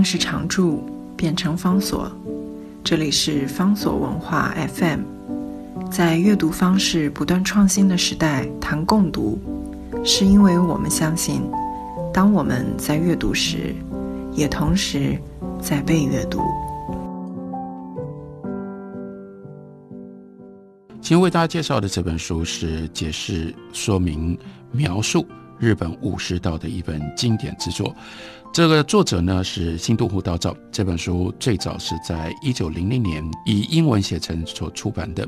定是常驻，变成方所。这里是方所文化 FM。在阅读方式不断创新的时代，谈共读，是因为我们相信，当我们在阅读时，也同时在被阅读。今天为大家介绍的这本书是解释、说明、描述日本武士道的一本经典之作。这个作者呢是新渡户道造。这本书最早是在一九零零年以英文写成所出版的。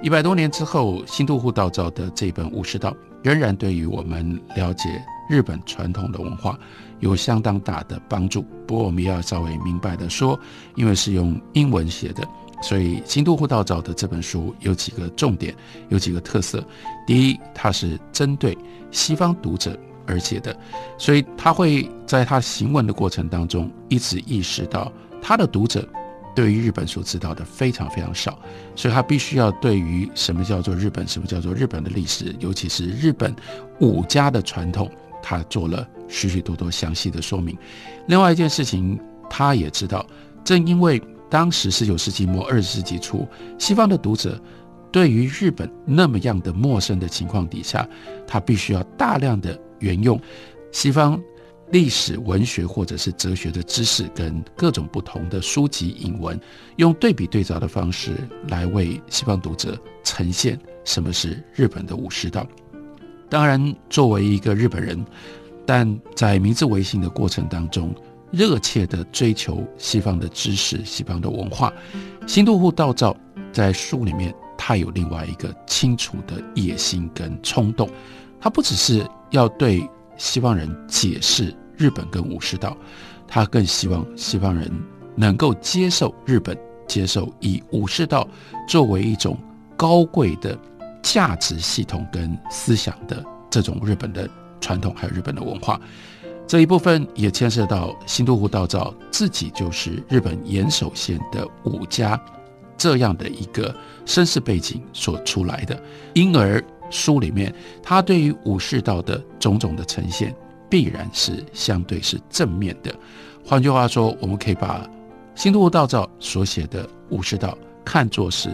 一百多年之后，新渡户道造的这本武士道仍然对于我们了解日本传统的文化有相当大的帮助。不过我们要稍微明白的说，因为是用英文写的。所以，新都护道造的这本书有几个重点，有几个特色。第一，它是针对西方读者而写的，所以他会在他行文的过程当中，一直意识到他的读者对于日本所知道的非常非常少，所以他必须要对于什么叫做日本，什么叫做日本的历史，尤其是日本武家的传统，他做了许许多多详细的说明。另外一件事情，他也知道，正因为。当时十九世纪末二十世纪初，西方的读者对于日本那么样的陌生的情况底下，他必须要大量的沿用西方历史、文学或者是哲学的知识，跟各种不同的书籍引文，用对比对照的方式来为西方读者呈现什么是日本的武士道。当然，作为一个日本人，但在明治维新的过程当中。热切的追求西方的知识、西方的文化，新渡户道造在书里面，他有另外一个清楚的野心跟冲动，他不只是要对西方人解释日本跟武士道，他更希望西方人能够接受日本，接受以武士道作为一种高贵的价值系统跟思想的这种日本的传统，还有日本的文化。这一部分也牵涉到新都户道造自己就是日本岩手县的武家这样的一个身世背景所出来的，因而书里面他对于武士道的种种的呈现必然是相对是正面的。换句话说，我们可以把新都户道造所写的武士道看作是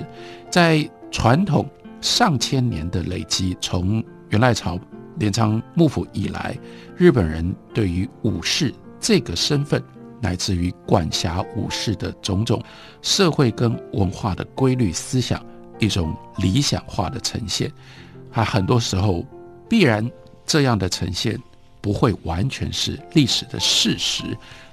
在传统上千年的累积，从元赖朝。镰仓幕府以来，日本人对于武士这个身份，乃至于管辖武士的种种社会跟文化的规律思想，一种理想化的呈现。啊，很多时候必然这样的呈现不会完全是历史的事实。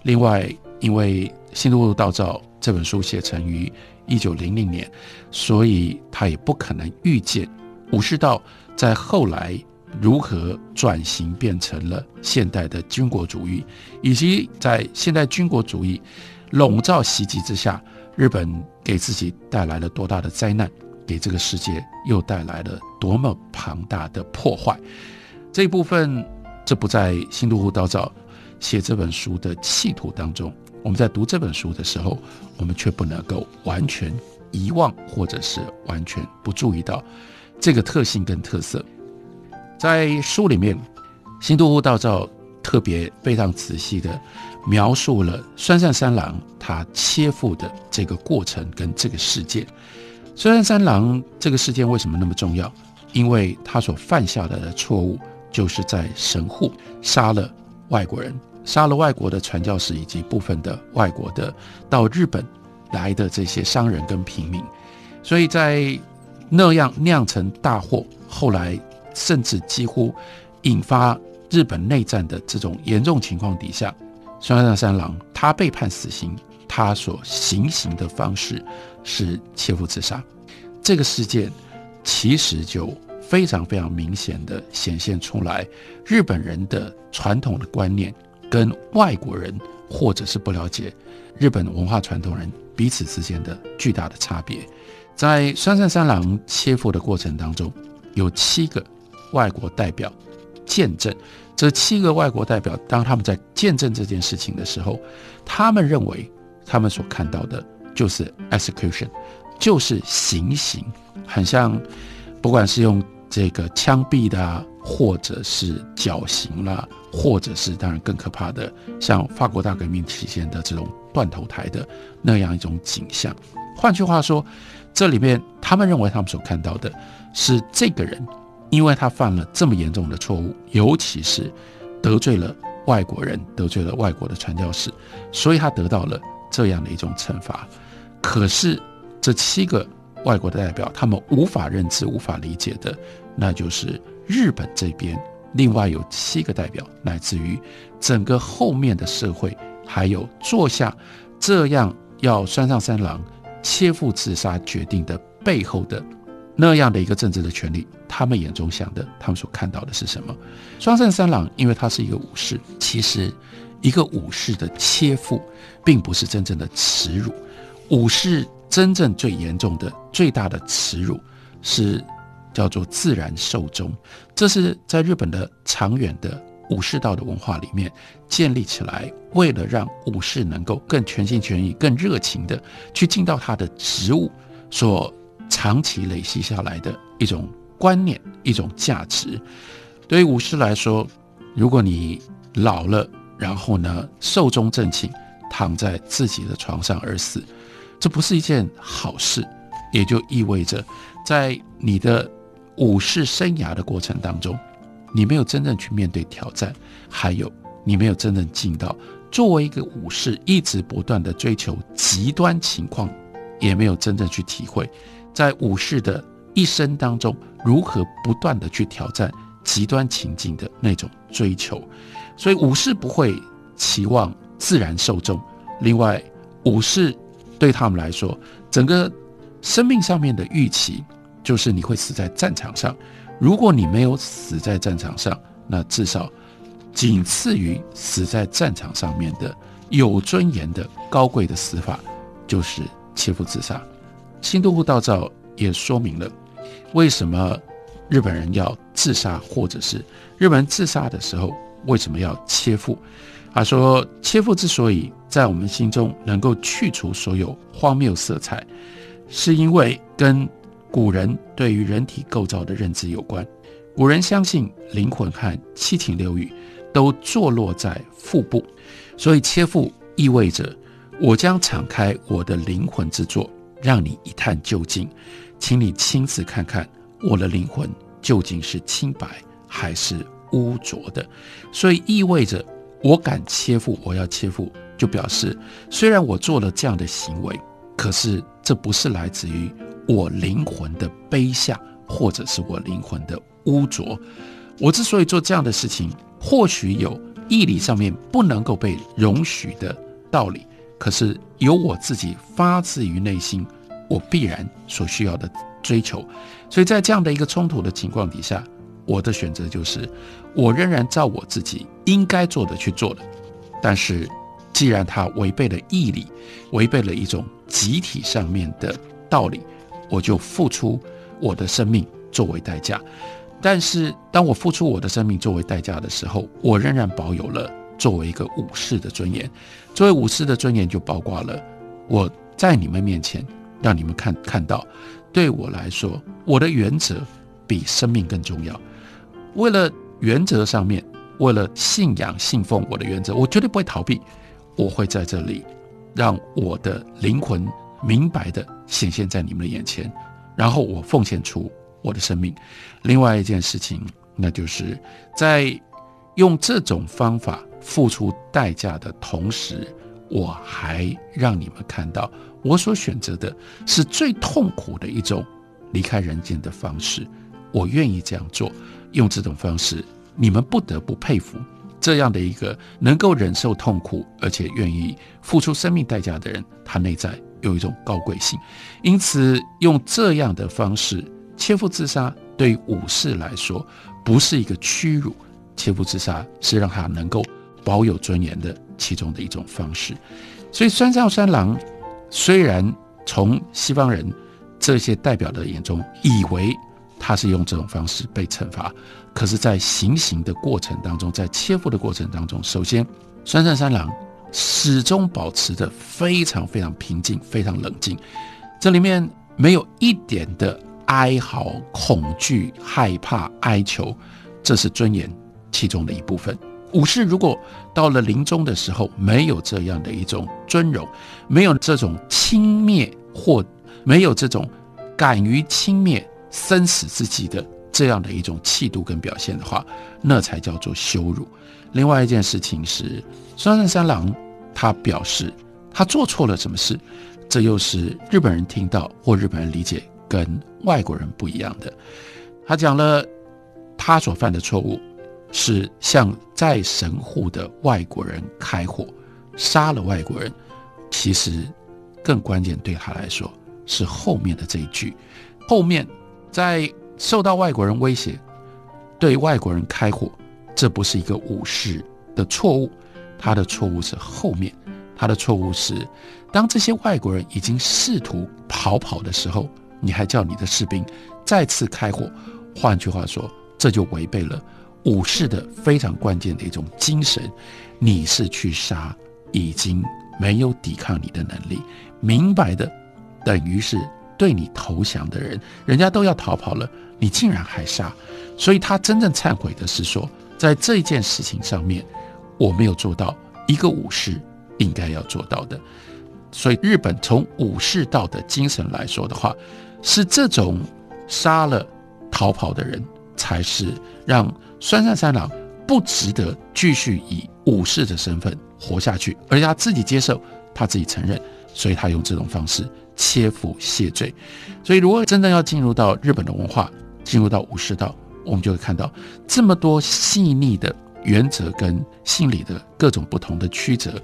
另外，因为《新都路道造》这本书写成于一九零零年，所以他也不可能预见武士道在后来。如何转型变成了现代的军国主义，以及在现代军国主义笼罩袭击之下，日本给自己带来了多大的灾难，给这个世界又带来了多么庞大的破坏？这一部分，这不在新都户道造写这本书的企图当中。我们在读这本书的时候，我们却不能够完全遗忘，或者是完全不注意到这个特性跟特色。在书里面，新都户道造特别非常仔细的描述了酸善三郎他切腹的这个过程跟这个事件。酸善三郎这个事件为什么那么重要？因为他所犯下的错误，就是在神户杀了外国人，杀了外国的传教士以及部分的外国的到日本来的这些商人跟平民，所以在那样酿成大祸，后来。甚至几乎引发日本内战的这种严重情况底下，双山三郎他被判死刑，他所行刑的方式是切腹自杀。这个事件其实就非常非常明显的显现出来，日本人的传统的观念跟外国人或者是不了解日本文化传统人彼此之间的巨大的差别。在双山三郎切腹的过程当中，有七个。外国代表见证这七个外国代表，当他们在见证这件事情的时候，他们认为他们所看到的就是 execution，就是行刑，很像不管是用这个枪毙的，或者是绞刑啦，或者是当然更可怕的，像法国大革命期间的这种断头台的那样一种景象。换句话说，这里面他们认为他们所看到的是这个人，因为他犯了这么严重的错误，尤其是得罪了外国人，得罪了外国的传教士，所以他得到了这样的一种惩罚。可是这七个外国的代表，他们无法认知、无法理解的，那就是日本这边另外有七个代表，乃至于整个后面的社会，还有坐下这样要山上三郎。切腹自杀决定的背后的那样的一个政治的权利，他们眼中想的，他们所看到的是什么？双胜三郎，因为他是一个武士，其实一个武士的切腹，并不是真正的耻辱。武士真正最严重的、最大的耻辱，是叫做自然寿终。这是在日本的长远的。武士道的文化里面建立起来，为了让武士能够更全心全意、更热情的去尽到他的职务，所长期累积下来的一种观念、一种价值。对于武士来说，如果你老了，然后呢寿终正寝，躺在自己的床上而死，这不是一件好事，也就意味着在你的武士生涯的过程当中。你没有真正去面对挑战，还有你没有真正尽到作为一个武士一直不断的追求极端情况，也没有真正去体会在武士的一生当中如何不断的去挑战极端情境的那种追求，所以武士不会期望自然受众。另外，武士对他们来说，整个生命上面的预期就是你会死在战场上。如果你没有死在战场上，那至少仅次于死在战场上面的有尊严的高贵的死法，就是切腹自杀。新都户道照也说明了为什么日本人要自杀，或者是日本人自杀的时候为什么要切腹。他说，切腹之所以在我们心中能够去除所有荒谬色彩，是因为跟。古人对于人体构造的认知有关，古人相信灵魂和七情六欲都坐落在腹部，所以切腹意味着我将敞开我的灵魂之座，让你一探究竟，请你亲自看看我的灵魂究竟是清白还是污浊的。所以意味着我敢切腹，我要切腹，就表示虽然我做了这样的行为，可是这不是来自于。我灵魂的卑下，或者是我灵魂的污浊。我之所以做这样的事情，或许有义理上面不能够被容许的道理，可是有我自己发自于内心，我必然所需要的追求。所以在这样的一个冲突的情况底下，我的选择就是，我仍然照我自己应该做的去做了。但是，既然它违背了义理，违背了一种集体上面的道理。我就付出我的生命作为代价，但是当我付出我的生命作为代价的时候，我仍然保有了作为一个武士的尊严。作为武士的尊严，就包括了我在你们面前让你们看看到，对我来说，我的原则比生命更重要。为了原则上面，为了信仰信奉我的原则，我绝对不会逃避。我会在这里让我的灵魂。明白的显现在你们的眼前，然后我奉献出我的生命。另外一件事情，那就是在用这种方法付出代价的同时，我还让你们看到我所选择的是最痛苦的一种离开人间的方式。我愿意这样做，用这种方式，你们不得不佩服这样的一个能够忍受痛苦而且愿意付出生命代价的人，他内在。有一种高贵性，因此用这样的方式切腹自杀，对武士来说不是一个屈辱，切腹自杀是让他能够保有尊严的其中的一种方式。所以，山上三郎虽然从西方人这些代表的眼中以为他是用这种方式被惩罚，可是，在行刑的过程当中，在切腹的过程当中，首先山上三郎。始终保持着非常非常平静、非常冷静，这里面没有一点的哀嚎、恐惧、害怕、哀求，这是尊严其中的一部分。武士如果到了临终的时候，没有这样的一种尊荣，没有这种轻蔑或没有这种敢于轻蔑生死之际的这样的一种气度跟表现的话，那才叫做羞辱。另外一件事情是，双山三郎他表示他做错了什么事，这又是日本人听到或日本人理解跟外国人不一样的。他讲了他所犯的错误。是向在神户的外国人开火，杀了外国人。其实更关键对他来说是后面的这一句：后面在受到外国人威胁，对外国人开火，这不是一个武士的错误，他的错误是后面，他的错误是当这些外国人已经试图逃跑的时候，你还叫你的士兵再次开火。换句话说，这就违背了。武士的非常关键的一种精神，你是去杀已经没有抵抗你的能力，明白的，等于是对你投降的人，人家都要逃跑了，你竟然还杀，所以他真正忏悔的是说，在这件事情上面，我没有做到一个武士应该要做到的，所以日本从武士道的精神来说的话，是这种杀了逃跑的人。才是让酸山三郎不值得继续以武士的身份活下去，而且他自己接受，他自己承认，所以他用这种方式切腹谢罪。所以，如果真正要进入到日本的文化，进入到武士道，我们就会看到这么多细腻的原则跟心理的各种不同的曲折，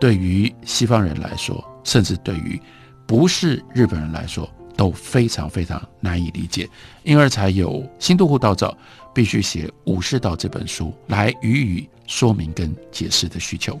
对于西方人来说，甚至对于不是日本人来说。都非常非常难以理解，因而才有新渡户道造必须写《武士道》这本书来予以说明跟解释的需求。